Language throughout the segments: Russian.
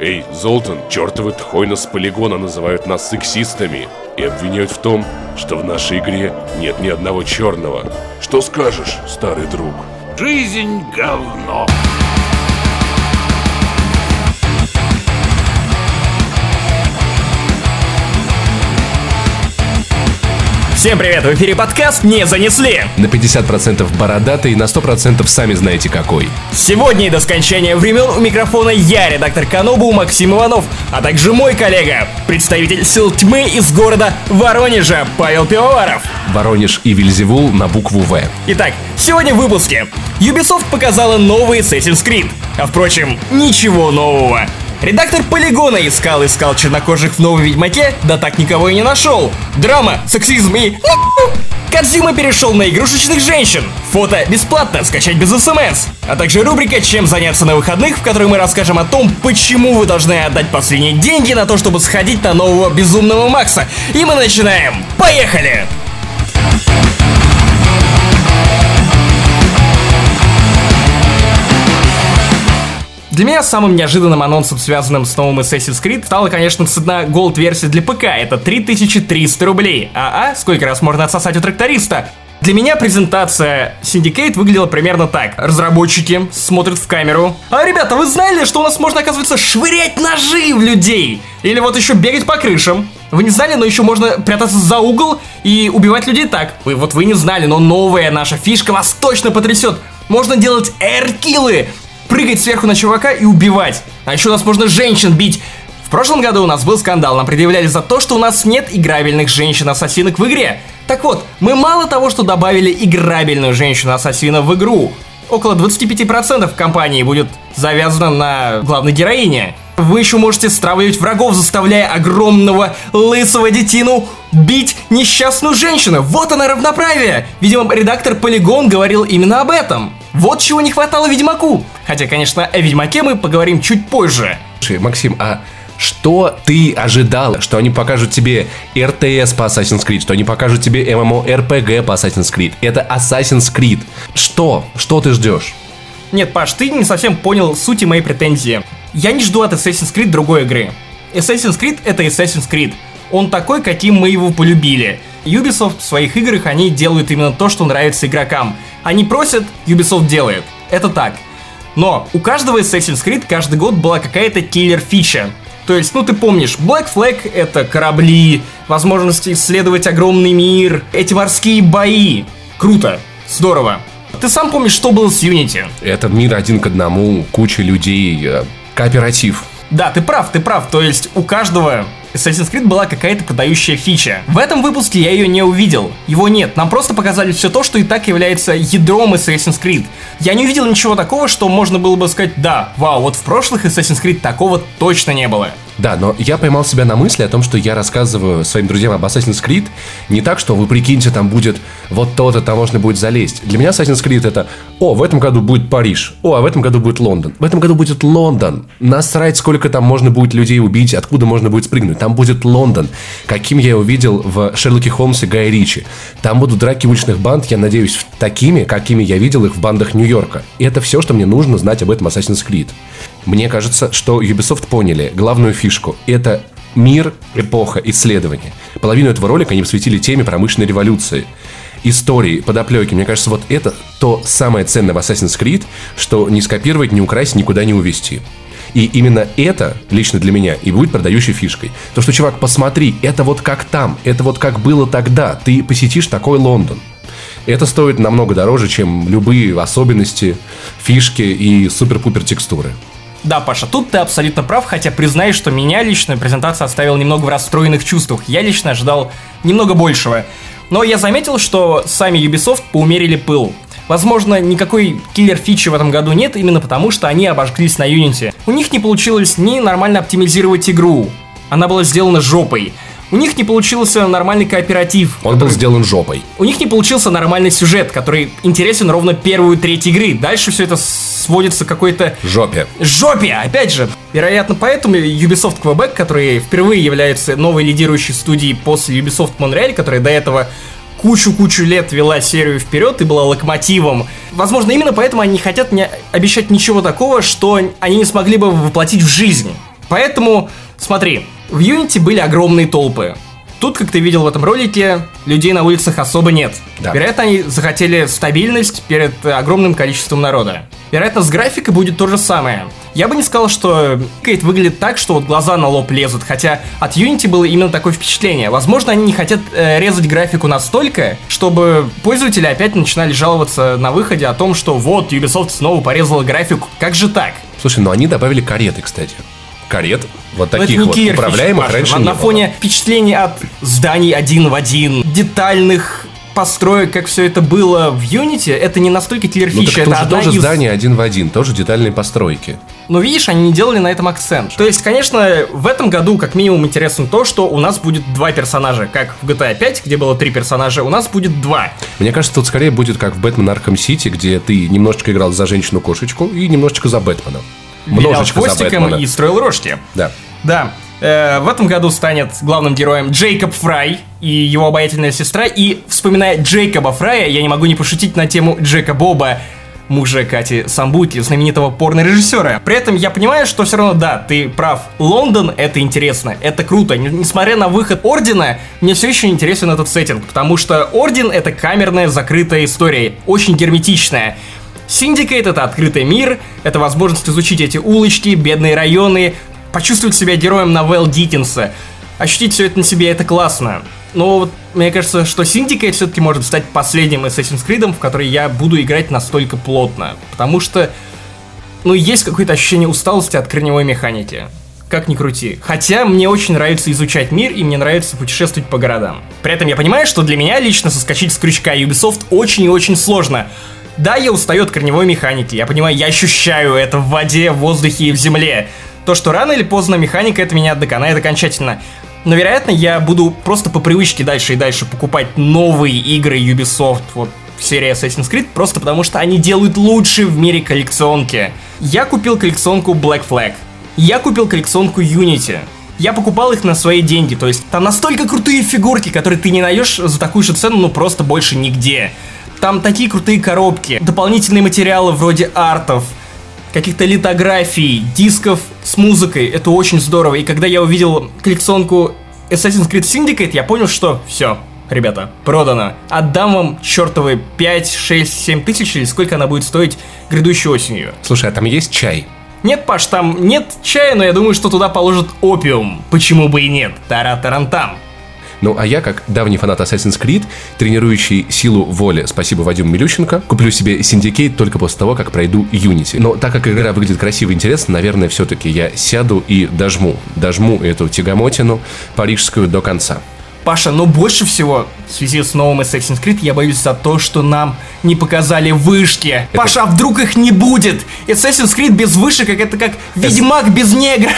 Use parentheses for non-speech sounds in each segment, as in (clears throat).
Эй, Золтан, чертовы тхойна с полигона называют нас сексистами и обвиняют в том, что в нашей игре нет ни одного черного. Что скажешь, старый друг? Жизнь говно. Всем привет, в эфире подкаст «Не занесли». На 50% бородатый и на 100% сами знаете какой. Сегодня и до скончания времен у микрофона я, редактор Канобу Максим Иванов, а также мой коллега, представитель сил тьмы из города Воронежа Павел Пивоваров. Воронеж и Вильзевул на букву «В». Итак, сегодня в выпуске. Ubisoft показала новый Assassin's Creed. А впрочем, ничего нового. Редактор Полигона искал-искал чернокожих в новой Ведьмаке, да так никого и не нашел. Драма, сексизм и... Кадзима перешел на игрушечных женщин. Фото бесплатно, скачать без СМС. А также рубрика «Чем заняться на выходных», в которой мы расскажем о том, почему вы должны отдать последние деньги на то, чтобы сходить на нового Безумного Макса. И мы начинаем. Поехали! Для меня самым неожиданным анонсом, связанным с новым Assassin's Creed, стала, конечно, цена Gold версии для ПК. Это 3300 рублей. А, а, сколько раз можно отсосать у тракториста? Для меня презентация Syndicate выглядела примерно так. Разработчики смотрят в камеру. А, ребята, вы знали, что у нас можно, оказывается, швырять ножи в людей? Или вот еще бегать по крышам? Вы не знали, но еще можно прятаться за угол и убивать людей так. Вы вот вы не знали, но новая наша фишка вас точно потрясет. Можно делать эркилы прыгать сверху на чувака и убивать. А еще у нас можно женщин бить. В прошлом году у нас был скандал, нам предъявляли за то, что у нас нет играбельных женщин-ассасинок в игре. Так вот, мы мало того, что добавили играбельную женщину-ассасина в игру, около 25% компании будет завязано на главной героине. Вы еще можете стравливать врагов, заставляя огромного лысого детину бить несчастную женщину. Вот она равноправие. Видимо, редактор Полигон говорил именно об этом. Вот чего не хватало Ведьмаку. Хотя, конечно, о Ведьмаке мы поговорим чуть позже. Слушай, Максим, а что ты ожидал? Что они покажут тебе РТС по Assassin's Creed, что они покажут тебе MMORPG по Assassin's Creed. Это Assassin's Creed. Что? Что ты ждешь? Нет, Паш, ты не совсем понял сути моей претензии. Я не жду от Assassin's Creed другой игры. Assassin's Creed это Assassin's Creed. Он такой, каким мы его полюбили. Ubisoft в своих играх, они делают именно то, что нравится игрокам. Они просят, Ubisoft делает. Это так. Но у каждого Assassin's Creed каждый год была какая-то киллер-фича. То есть, ну ты помнишь, Black Flag — это корабли, возможность исследовать огромный мир, эти морские бои. Круто, здорово. Ты сам помнишь, что было с Unity? Это мир один к одному, куча людей, э, кооператив. Да, ты прав, ты прав. То есть у каждого Assassin's Creed была какая-то продающая фича. В этом выпуске я ее не увидел. Его нет. Нам просто показали все то, что и так является ядром Assassin's Creed. Я не увидел ничего такого, что можно было бы сказать, да, вау, вот в прошлых Assassin's Creed такого точно не было. Да, но я поймал себя на мысли о том, что я рассказываю своим друзьям об Assassin's Creed не так, что вы прикиньте, там будет вот то-то, там можно будет залезть. Для меня Assassin's Creed это, о, в этом году будет Париж, о, а в этом году будет Лондон. В этом году будет Лондон. Насрать, сколько там можно будет людей убить, откуда можно будет спрыгнуть. Там будет Лондон, каким я увидел в Шерлоке Холмсе Гая Ричи. Там будут драки уличных банд, я надеюсь, такими, какими я видел их в бандах Нью-Йорка. И это все, что мне нужно знать об этом Assassin's Creed. Мне кажется, что Ubisoft поняли главную фишку. Это мир, эпоха, исследования. Половину этого ролика они посвятили теме промышленной революции. Истории, подоплеки. Мне кажется, вот это то самое ценное в Assassin's Creed, что не скопировать, не украсть, никуда не увезти. И именно это, лично для меня, и будет продающей фишкой. То, что, чувак, посмотри, это вот как там, это вот как было тогда. Ты посетишь такой Лондон. Это стоит намного дороже, чем любые особенности, фишки и супер-пупер текстуры. Да, Паша, тут ты абсолютно прав, хотя признаюсь, что меня лично презентация оставила немного в расстроенных чувствах. Я лично ожидал немного большего. Но я заметил, что сами Ubisoft поумерили пыл. Возможно, никакой киллер-фичи в этом году нет, именно потому, что они обожглись на Unity. У них не получилось ни нормально оптимизировать игру. Она была сделана жопой. У них не получился нормальный кооператив. Он который... был сделан жопой. У них не получился нормальный сюжет, который интересен ровно первую треть игры. Дальше все это сводится к какой-то... Жопе. Жопе! Опять же, вероятно, поэтому Ubisoft Quebec, который впервые является новой лидирующей студией после Ubisoft Montreal, которая до этого кучу-кучу лет вела серию вперед и была локомотивом. Возможно, именно поэтому они не хотят не обещать ничего такого, что они не смогли бы воплотить в жизнь. Поэтому, смотри, в Unity были огромные толпы. Тут, как ты видел в этом ролике, людей на улицах особо нет. Да. Вероятно, они захотели стабильность перед э, огромным количеством народа. Вероятно, с графикой будет то же самое. Я бы не сказал, что Кейт выглядит так, что вот глаза на лоб лезут, хотя от Unity было именно такое впечатление. Возможно, они не хотят э, резать графику настолько, чтобы пользователи опять начинали жаловаться на выходе о том, что вот, Ubisoft снова порезала графику. Как же так? Слушай, ну они добавили кареты, кстати. Карет, вот таких вот киллер управляемых фича, раньше Паша. не на, на было. фоне впечатлений от зданий один в один, детальных построек, как все это было в Unity, это не настолько киллер Ну это тоже, одна тоже из... здание один в один, тоже детальные постройки. Но видишь, они не делали на этом акцент. То есть, конечно, в этом году как минимум интересно то, что у нас будет два персонажа. Как в GTA 5, где было три персонажа, у нас будет два. Мне кажется, тут скорее будет как в Бэтмен Арkham Сити, где ты немножечко играл за женщину-кошечку и немножечко за Бэтмена. Множечко за Бэтмена. и строил рожки. Да. Да. Э, в этом году станет главным героем Джейкоб Фрай и его обаятельная сестра. И вспоминая Джейкоба Фрая, я не могу не пошутить на тему Джека Боба, мужа Кати Самбути, знаменитого порно-режиссера. При этом я понимаю, что все равно, да, ты прав. Лондон — это интересно, это круто. Несмотря на выход Ордена, мне все еще интересен этот сеттинг, потому что Орден — это камерная, закрытая история, очень герметичная. Syndicate — это открытый мир, это возможность изучить эти улочки, бедные районы, почувствовать себя героем новелл Диккенса. Ощутить все это на себе это классно. Но вот мне кажется, что Syndicate все-таки может стать последним Assassin's Creed, в который я буду играть настолько плотно. Потому что, ну, есть какое-то ощущение усталости от корневой механики. Как ни крути. Хотя мне очень нравится изучать мир, и мне нравится путешествовать по городам. При этом я понимаю, что для меня лично соскочить с крючка Ubisoft очень и очень сложно. Да, я устаю от корневой механики. Я понимаю, я ощущаю это в воде, в воздухе и в земле. То, что рано или поздно механика это меня доконает окончательно. Но, вероятно, я буду просто по привычке дальше и дальше покупать новые игры Ubisoft, вот в серии Assassin's Creed, просто потому что они делают лучшие в мире коллекционки. Я купил коллекционку Black Flag. Я купил коллекционку Unity. Я покупал их на свои деньги, то есть там настолько крутые фигурки, которые ты не найдешь за такую же цену, ну просто больше нигде. Там такие крутые коробки, дополнительные материалы вроде артов, каких-то литографий, дисков с музыкой. Это очень здорово. И когда я увидел коллекционку Assassin's Creed Syndicate, я понял, что все, ребята, продано. Отдам вам чертовы 5, 6, 7 тысяч или сколько она будет стоить грядущей осенью. Слушай, а там есть чай? Нет, Паш, там нет чая, но я думаю, что туда положат опиум. Почему бы и нет? Тара-тарантам. Ну, а я, как давний фанат Assassin's Creed, тренирующий силу воли, спасибо Вадиму Милющенко, куплю себе Syndicate только после того, как пройду Unity. Но так как игра выглядит красиво и интересно, наверное, все-таки я сяду и дожму. Дожму эту тягомотину парижскую до конца. Паша, но больше всего в связи с новым Assassin's Creed я боюсь за то, что нам не показали вышки. Паша, а вдруг их не будет? Assassin's Creed без вышек, это как Ведьмак без негров.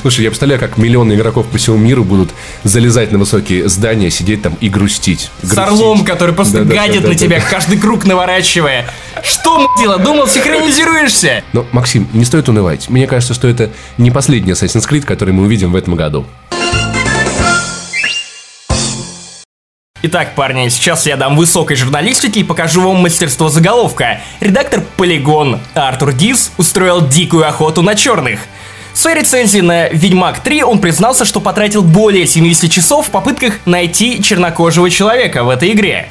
Слушай, я представляю, как миллионы игроков по всему миру будут залезать на высокие здания, сидеть там и грустить. С Грустить. орлом, который просто Да-да-да-да-да. гадит на тебя, каждый круг наворачивая. Что, мудила, думал, синхронизируешься? Но, Максим, не стоит унывать. Мне кажется, что это не последний Assassin's Creed, который мы увидим в этом году. Итак, парни, сейчас я дам высокой журналистики и покажу вам мастерство заголовка. Редактор Polygon Артур Дис устроил дикую охоту на черных. В своей рецензии на Ведьмак 3 он признался, что потратил более 70 часов в попытках найти чернокожего человека в этой игре.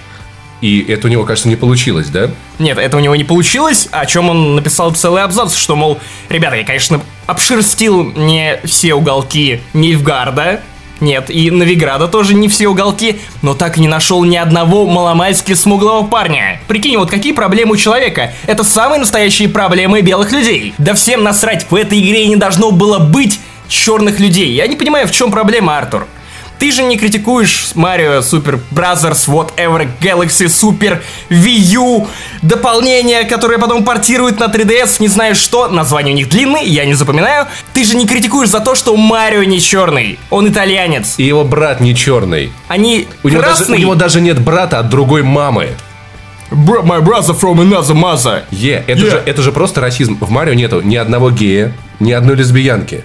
И это у него, кажется, не получилось, да? Нет, это у него не получилось, о чем он написал целый абзац, что, мол, ребята, я, конечно, обшерстил не все уголки Нильфгарда, нет, и Новиграда тоже не все уголки, но так и не нашел ни одного маломальски смуглого парня. Прикинь, вот какие проблемы у человека. Это самые настоящие проблемы белых людей. Да всем насрать, в этой игре не должно было быть черных людей. Я не понимаю, в чем проблема, Артур. Ты же не критикуешь Mario Super Brothers, Whatever, Galaxy Super, Wii U, дополнения, которые потом портируют на 3DS, не знаю что, названия у них длинные, я не запоминаю. Ты же не критикуешь за то, что Марио не черный, он итальянец. И его брат не черный. Они У него, даже, у него даже нет брата от другой мамы. Bro- my brother from another mother. Е, это, Yeah. же, это же просто расизм. В Марио нету ни одного гея, ни одной лесбиянки.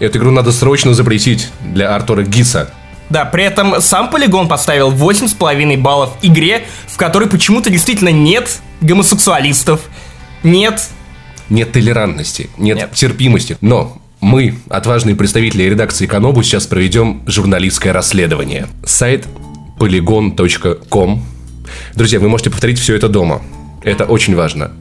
Эту игру надо срочно запретить для Артура Гиса. Да, при этом сам Полигон поставил 8,5 баллов игре, в которой почему-то действительно нет гомосексуалистов, нет Нет толерантности, нет, Нет. терпимости. Но Мы, отважные представители редакции Канобу, сейчас проведем журналистское расследование. Сайт polygon.com. Друзья, вы можете повторить все это дома. Это очень важно.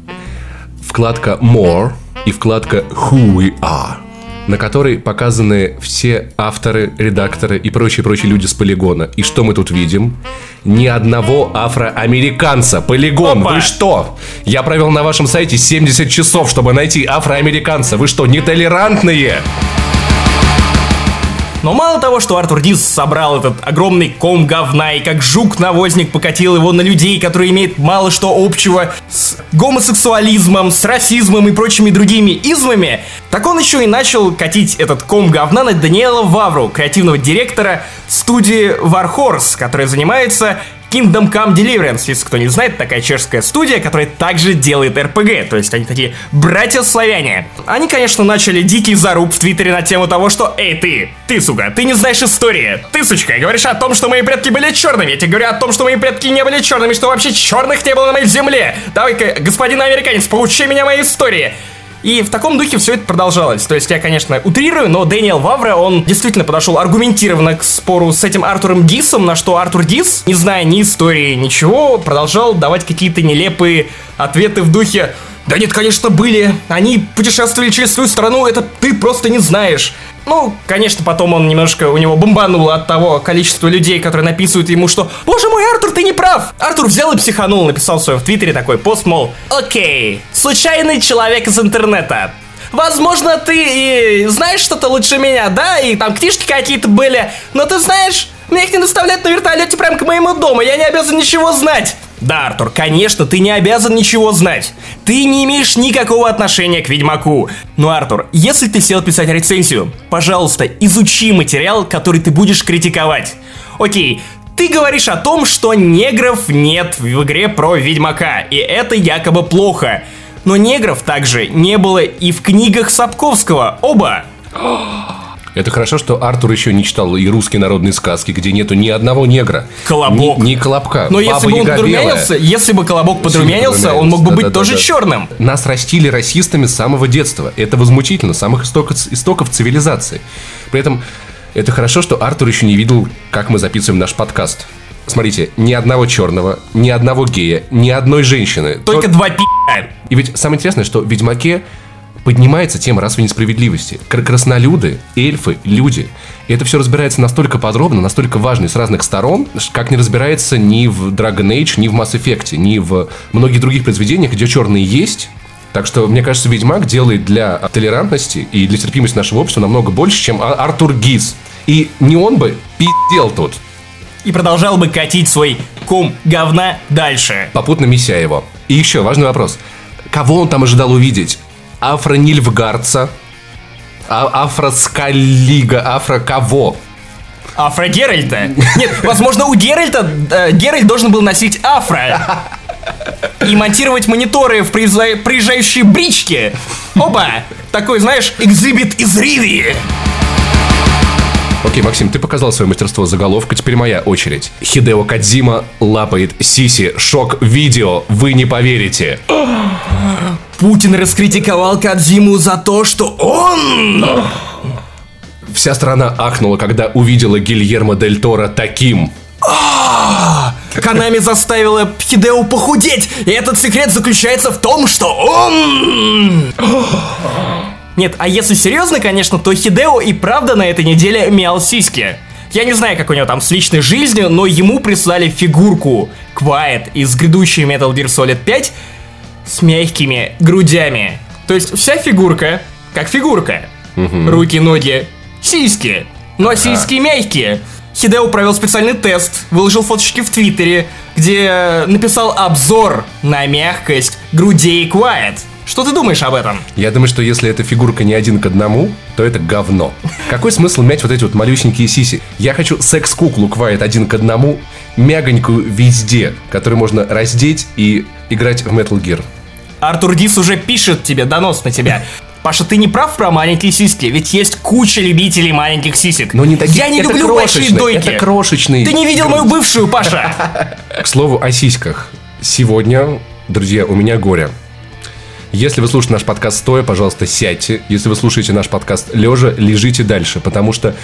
Вкладка More и вкладка Who We Are на которой показаны все авторы, редакторы и прочие-прочие люди с полигона. И что мы тут видим? Ни одного афроамериканца. Полигон, Опа! вы что? Я провел на вашем сайте 70 часов, чтобы найти афроамериканца. Вы что, нетолерантные? Но мало того, что Артур Дис собрал этот огромный ком говна и как жук-навозник покатил его на людей, которые имеют мало что общего с гомосексуализмом, с расизмом и прочими другими измами, так он еще и начал катить этот ком говна на Даниэла Вавру, креативного директора студии Warhorse, которая занимается Kingdom Come Deliverance, если кто не знает, такая чешская студия, которая также делает RPG, то есть они такие братья-славяне. Они, конечно, начали дикий заруб в Твиттере на тему того, что «Эй, ты, ты, сука, ты не знаешь истории, ты, сучка, говоришь о том, что мои предки были черными, я тебе говорю о том, что мои предки не были черными, что вообще черных не было на моей земле. Давай-ка, господин американец, поучи меня моей истории». И в таком духе все это продолжалось. То есть я, конечно, утрирую, но Дэниел Вавра, он действительно подошел аргументированно к спору с этим Артуром Дисом, на что Артур Дис, не зная ни истории, ничего, продолжал давать какие-то нелепые ответы в духе да нет, конечно, были. Они путешествовали через свою страну, это ты просто не знаешь. Ну, конечно, потом он немножко, у него бомбануло от того количества людей, которые написывают ему, что «Боже мой, Артур, ты не прав!» Артур взял и психанул, написал в своем Твиттере такой пост, мол «Окей, случайный человек из интернета. Возможно, ты и знаешь что-то лучше меня, да? И там книжки какие-то были. Но ты знаешь, мне их не доставляют на вертолете прямо к моему дому. Я не обязан ничего знать. Да, Артур, конечно, ты не обязан ничего знать. Ты не имеешь никакого отношения к Ведьмаку. Но, Артур, если ты сел писать рецензию, пожалуйста, изучи материал, который ты будешь критиковать. Окей, ты говоришь о том, что негров нет в игре про Ведьмака, и это якобы плохо. Но негров также не было и в книгах Сапковского. Оба. (gasps) (gasps) Это хорошо, что Артур еще не читал и русские народные сказки, где нету ни одного негра. Колобок. Ни, ни колобка. Но если Баба бы он подрумянился, если бы Колобок подрумянился, он мог бы быть Да-да-да-да. тоже черным. Нас растили расистами с самого детства. Это возмутительно, самых истоков, истоков цивилизации. При этом это хорошо, что Артур еще не видел, как мы записываем наш подкаст. Смотрите, ни одного черного, ни одного гея, ни одной женщины. Только два пи***. И ведь самое интересное, что в Ведьмаке поднимается тема расовой несправедливости. Кр- краснолюды, эльфы, люди. И это все разбирается настолько подробно, настолько важно и с разных сторон, как не разбирается ни в Dragon Age, ни в Mass Effect, ни в многих других произведениях, где черные есть. Так что, мне кажется, Ведьмак делает для толерантности и для терпимости нашего общества намного больше, чем Артур Гиз. И не он бы пиздел тут, И продолжал бы катить свой ком говна дальше. попутно меся его. И еще важный вопрос. Кого он там ожидал увидеть? Афро-Нильфгардца? А- Афро-Скеллига? Афро-кого? Афро Геральта? Нет, возможно, у Геральта э, Геральт должен был носить афро. И монтировать мониторы в приезжа- приезжающие брички. Опа! Такой, знаешь, Xzibit из Ривии. Окей, Максим, ты показал свое мастерство заголовка, теперь моя очередь. Хидео Кадзима лапает Сиси. Шок-видео, вы не поверите. Путин раскритиковал Кадзиму за то, что он... Вся страна ахнула, когда увидела Гильермо Дель Торо таким. Канами заставила Хидео похудеть, и этот секрет заключается в том, что он... Нет, а если серьезно, конечно, то Хидео и правда на этой неделе мял сиськи. Я не знаю, как у него там с личной жизнью, но ему прислали фигурку Quiet из грядущей Metal Gear Solid 5 с мягкими грудями. То есть вся фигурка, как фигурка. Руки, ноги, сиськи. Но сиськи мягкие. Хидео провел специальный тест, выложил фоточки в Твиттере, где написал обзор на мягкость грудей Quiet. Что ты думаешь об этом? Я думаю, что если эта фигурка не один к одному, то это говно. Какой смысл мять вот эти вот малюсенькие сиси? Я хочу секс-куклу Квайт один к одному, мягонькую везде, которую можно раздеть и играть в Metal Gear. Артур Дис уже пишет тебе донос на тебя. Паша, ты не прав про маленькие сиськи, ведь есть куча любителей маленьких сисек. Но не такие, Я не это люблю большие дойки. Это крошечные. Ты не видел мою бывшую, Паша. К слову о сиськах. Сегодня, друзья, у меня горе. Если вы слушаете наш подкаст стоя, пожалуйста, сядьте. Если вы слушаете наш подкаст лежа, лежите дальше, потому что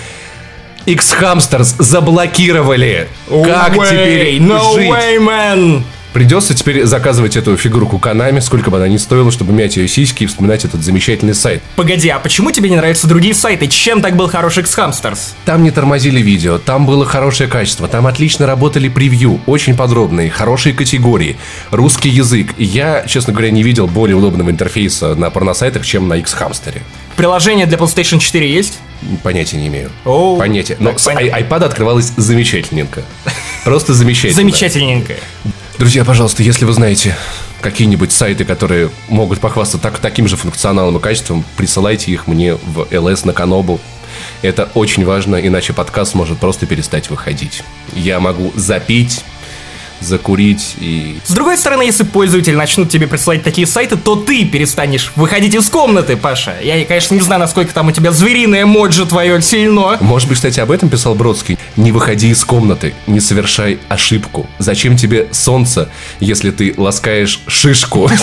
X-Hamsters заблокировали. Как way, теперь no жить? way, man! Придется теперь заказывать эту фигурку Канами, сколько бы она ни стоила, чтобы мять ее сиськи и вспоминать этот замечательный сайт. Погоди, а почему тебе не нравятся другие сайты? Чем так был хороший X-Hamsters? Там не тормозили видео, там было хорошее качество, там отлично работали превью, очень подробные, хорошие категории, русский язык. И Я, честно говоря, не видел более удобного интерфейса на порносайтах, чем на X-Hamster. Приложение для PlayStation 4 есть? Понятия не имею. Оу. Понятия. Но с iPad открывалось замечательненько. Просто замечательно. Замечательненькое. Друзья, пожалуйста, если вы знаете какие-нибудь сайты, которые могут похвастаться так, таким же функционалом и качеством, присылайте их мне в LS на Канобу. Это очень важно, иначе подкаст может просто перестать выходить. Я могу запить, закурить и... С другой стороны, если пользователи начнут тебе присылать такие сайты, то ты перестанешь выходить из комнаты, Паша. Я, конечно, не знаю, насколько там у тебя звериное моджи твое сильно. Может быть, кстати, об этом писал Бродский. Не выходи из комнаты, не совершай ошибку. Зачем тебе солнце, если ты ласкаешь шишку? (laughs)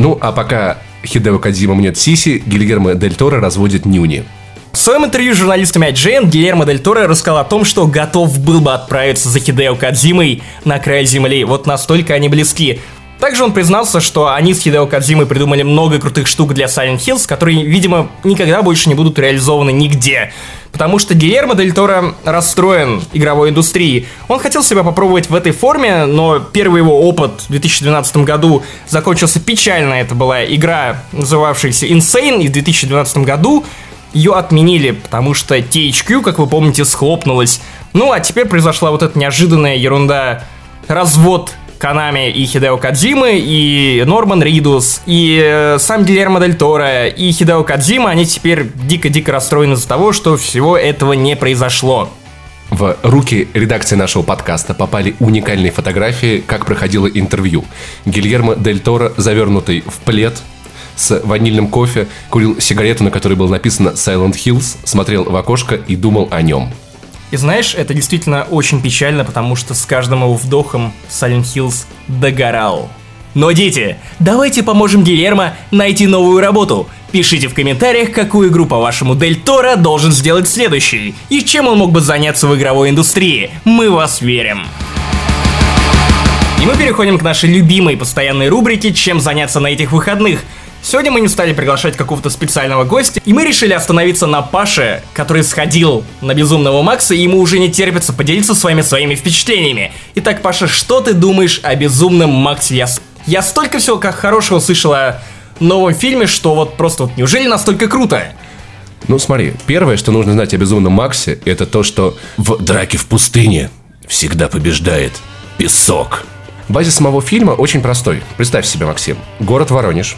Ну, а пока Хидео Кадзима мнет сиси, Гильермо Дель Торо разводит нюни. В своем интервью с журналистами IGN Гильермо Дель Торо рассказал о том, что готов был бы отправиться за Хидео Кадзимой на край земли. Вот настолько они близки. Также он признался, что они с Хидео Кадзимой придумали много крутых штук для Silent Hills, которые, видимо, никогда больше не будут реализованы нигде. Потому что Гильермо Дель Торо расстроен игровой индустрией. Он хотел себя попробовать в этой форме, но первый его опыт в 2012 году закончился печально. Это была игра, называвшаяся Insane, и в 2012 году ее отменили, потому что THQ, как вы помните, схлопнулась. Ну, а теперь произошла вот эта неожиданная ерунда. Развод Канами и Хидео Кадзимы, и Норман Ридус, и э, сам Гильермо Дель Торо, и Хидео Кадзима, они теперь дико-дико расстроены из-за того, что всего этого не произошло. В руки редакции нашего подкаста попали уникальные фотографии, как проходило интервью. Гильермо Дель Торо, завернутый в плед, с ванильным кофе, курил сигарету, на которой было написано Silent Hills, смотрел в окошко и думал о нем. И знаешь, это действительно очень печально, потому что с каждым его вдохом Silent Hills догорал. Но, дети, давайте поможем Гильермо найти новую работу. Пишите в комментариях, какую игру, по-вашему, Дель Торо должен сделать следующий, и чем он мог бы заняться в игровой индустрии. Мы вас верим. И мы переходим к нашей любимой постоянной рубрике «Чем заняться на этих выходных?». Сегодня мы не стали приглашать какого-то специального гостя, и мы решили остановиться на Паше, который сходил на Безумного Макса, и ему уже не терпится поделиться с вами своими впечатлениями. Итак, Паша, что ты думаешь о Безумном Максе? Я, я столько всего как хорошего слышал о новом фильме, что вот просто вот неужели настолько круто? Ну, смотри, первое, что нужно знать о Безумном Максе, это то, что в драке в пустыне всегда побеждает песок. Базис самого фильма очень простой. Представь себе, Максим. Город Воронеж.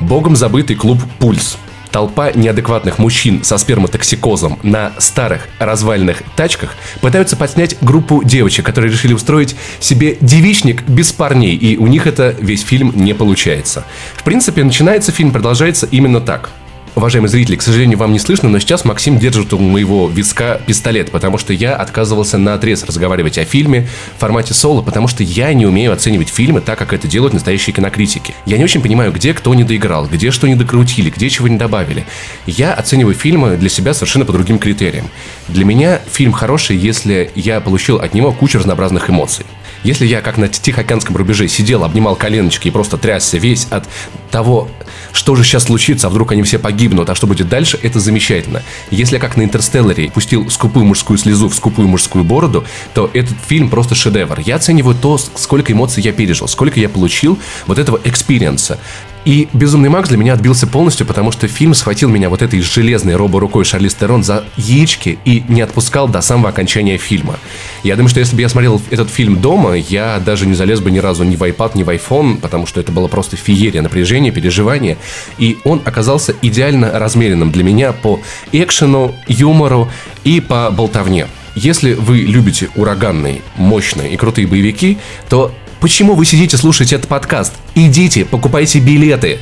Богом забытый клуб «Пульс». Толпа неадекватных мужчин со сперматоксикозом на старых развальных тачках пытаются подснять группу девочек, которые решили устроить себе девичник без парней, и у них это весь фильм не получается. В принципе, начинается фильм, продолжается именно так. Уважаемые зрители, к сожалению, вам не слышно, но сейчас Максим держит у моего виска пистолет, потому что я отказывался на отрез разговаривать о фильме в формате соло, потому что я не умею оценивать фильмы так, как это делают настоящие кинокритики. Я не очень понимаю, где кто не доиграл, где что не докрутили, где чего не добавили. Я оцениваю фильмы для себя совершенно по другим критериям. Для меня фильм хороший, если я получил от него кучу разнообразных эмоций. Если я, как на Тихоокеанском рубеже, сидел, обнимал коленочки и просто трясся весь от того, что же сейчас случится, а вдруг они все погибнут, а что будет дальше, это замечательно. Если я, как на Интерстелларе, пустил скупую мужскую слезу в скупую мужскую бороду, то этот фильм просто шедевр. Я оцениваю то, сколько эмоций я пережил, сколько я получил вот этого experience а. И «Безумный Макс» для меня отбился полностью, потому что фильм схватил меня вот этой железной робо-рукой Шарлиз Терон за яички и не отпускал до самого окончания фильма. Я думаю, что если бы я смотрел этот фильм дома, я даже не залез бы ни разу ни в iPad, ни в iPhone, потому что это было просто феерия, напряжение, переживание. И он оказался идеально размеренным для меня по экшену, юмору и по болтовне. Если вы любите ураганные, мощные и крутые боевики, то почему вы сидите слушаете этот подкаст? Идите, покупайте билеты.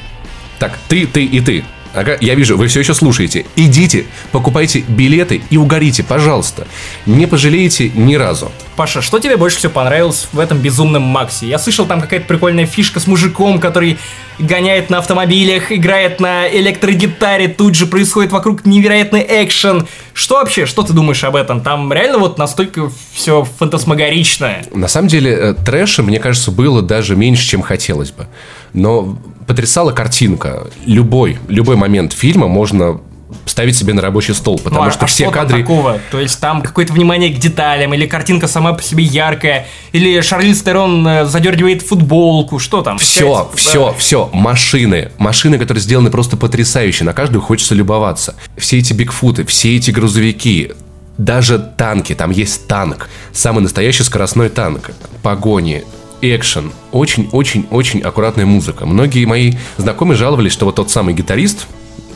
Так, ты, ты и ты. Ага, я вижу, вы все еще слушаете. Идите, покупайте билеты и угорите, пожалуйста. Не пожалеете ни разу. Паша, что тебе больше всего понравилось в этом безумном Максе? Я слышал, там какая-то прикольная фишка с мужиком, который гоняет на автомобилях, играет на электрогитаре, тут же происходит вокруг невероятный экшен. Что вообще, что ты думаешь об этом? Там реально вот настолько все фантасмагоричное. На самом деле, э, трэша, мне кажется, было даже меньше, чем хотелось бы. Но потрясала картинка. Любой, любой момент фильма можно ставить себе на рабочий стол, потому Ну, а- что а все что кадры... такого? То есть там какое-то внимание к деталям, или картинка сама по себе яркая, или Шарлиз Терон э, задергивает футболку, что там? Все, Пять, все, э, все, машины, машины, которые сделаны просто потрясающе, на каждую хочется любоваться. Все эти бигфуты, все эти грузовики, даже танки, там есть танк, самый настоящий скоростной танк, погони, экшен, очень-очень-очень аккуратная музыка. Многие мои знакомые жаловались, что вот тот самый гитарист,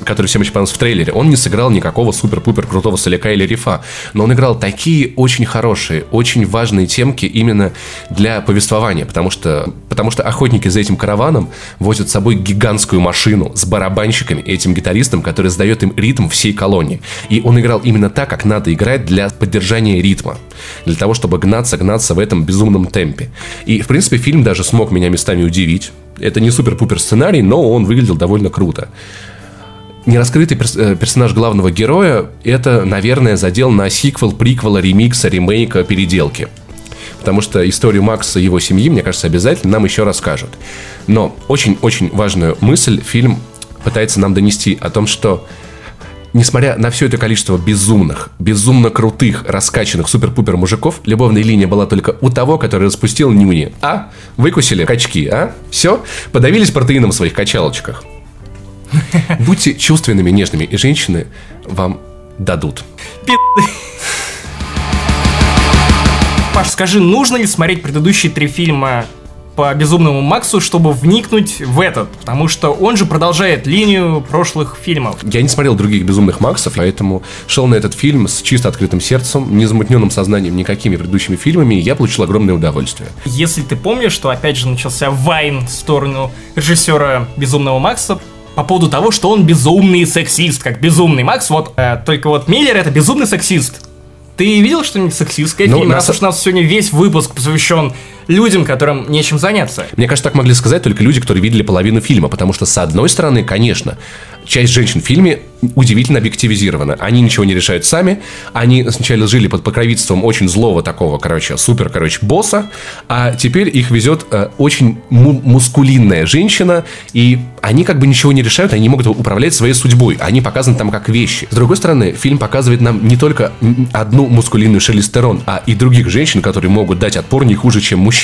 который всем очень понравился в трейлере, он не сыграл никакого супер-пупер крутого соляка или рифа, но он играл такие очень хорошие, очень важные темки именно для повествования, потому что, потому что охотники за этим караваном возят с собой гигантскую машину с барабанщиками и этим гитаристом, который задает им ритм всей колонии. И он играл именно так, как надо играть для поддержания ритма, для того, чтобы гнаться-гнаться в этом безумном темпе. И, в принципе, фильм даже смог меня местами удивить. Это не супер-пупер сценарий, но он выглядел довольно круто нераскрытый перс- э, персонаж главного героя – это, наверное, задел на сиквел, приквела, ремикса, ремейка, переделки. Потому что историю Макса и его семьи, мне кажется, обязательно нам еще расскажут. Но очень-очень важную мысль фильм пытается нам донести о том, что Несмотря на все это количество безумных, безумно крутых, раскачанных супер-пупер мужиков, любовная линия была только у того, который распустил нюни. А? Выкусили качки, а? Все? Подавились протеином в своих качалочках. (laughs) Будьте чувственными, нежными, и женщины вам дадут. Паш, скажи, нужно ли смотреть предыдущие три фильма по Безумному Максу, чтобы вникнуть в этот? Потому что он же продолжает линию прошлых фильмов. Я не смотрел других безумных Максов, поэтому шел на этот фильм с чисто открытым сердцем, незамутненным сознанием никакими предыдущими фильмами, и я получил огромное удовольствие. Если ты помнишь, что опять же начался вайн в сторону режиссера Безумного Макса по поводу того, что он безумный сексист, как Безумный Макс, вот, э, только вот Миллер это безумный сексист. Ты видел что-нибудь сексистское Ну, фильме, на раз уж у нас сегодня весь выпуск посвящен людям, которым нечем заняться? Мне кажется, так могли сказать только люди, которые видели половину фильма, потому что, с одной стороны, конечно, часть женщин в фильме удивительно объективизирована. Они ничего не решают сами, они сначала жили под покровительством очень злого такого, короче, супер, короче, босса, а теперь их везет э, очень му- мускулинная женщина, и они как бы ничего не решают, они не могут управлять своей судьбой, они показаны там как вещи. С другой стороны, фильм показывает нам не только одну мускулинную Шерлиз Терон, а и других женщин, которые могут дать отпор не хуже, чем мужчины.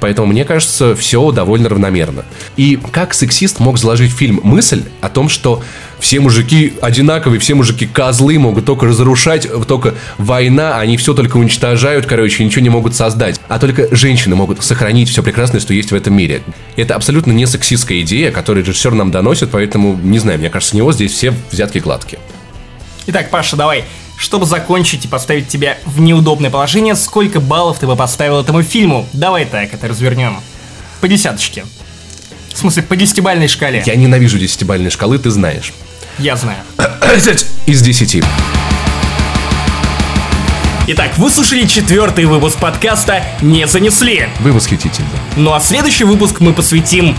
Поэтому, мне кажется, все довольно равномерно. И как сексист мог заложить в фильм мысль о том, что все мужики одинаковые, все мужики козлы, могут только разрушать, только война, они все только уничтожают, короче, ничего не могут создать. А только женщины могут сохранить все прекрасное, что есть в этом мире. Это абсолютно не сексистская идея, которую режиссер нам доносит, поэтому, не знаю, мне кажется, с него здесь все взятки гладкие. Итак, Паша, давай, чтобы закончить и поставить тебя в неудобное положение, сколько баллов ты бы поставил этому фильму? Давай так это развернем. По десяточке. В смысле, по десятибальной шкале. Я ненавижу десятибальные шкалы, ты знаешь. Я знаю. (clears throat) Из десяти. Итак, вы слушали четвертый выпуск подкаста «Не занесли». Вы восхитительны. Ну а следующий выпуск мы посвятим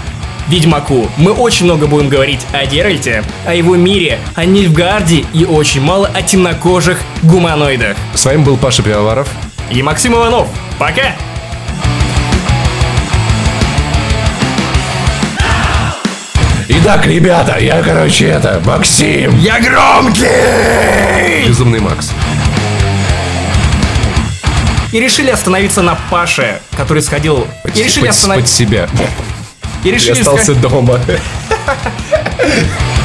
Ведьмаку. Мы очень много будем говорить о Геральте, о его мире, о Нильфгарде и очень мало о темнокожих гуманоидах. С вами был Паша Пивоваров. И Максим Иванов. Пока! Итак, ребята, я, короче, это, Максим. Я громкий! Безумный Макс. И решили остановиться на Паше, который сходил... И решили Под- остановиться... под себя. И Я решили остался ска- дома. (laughs)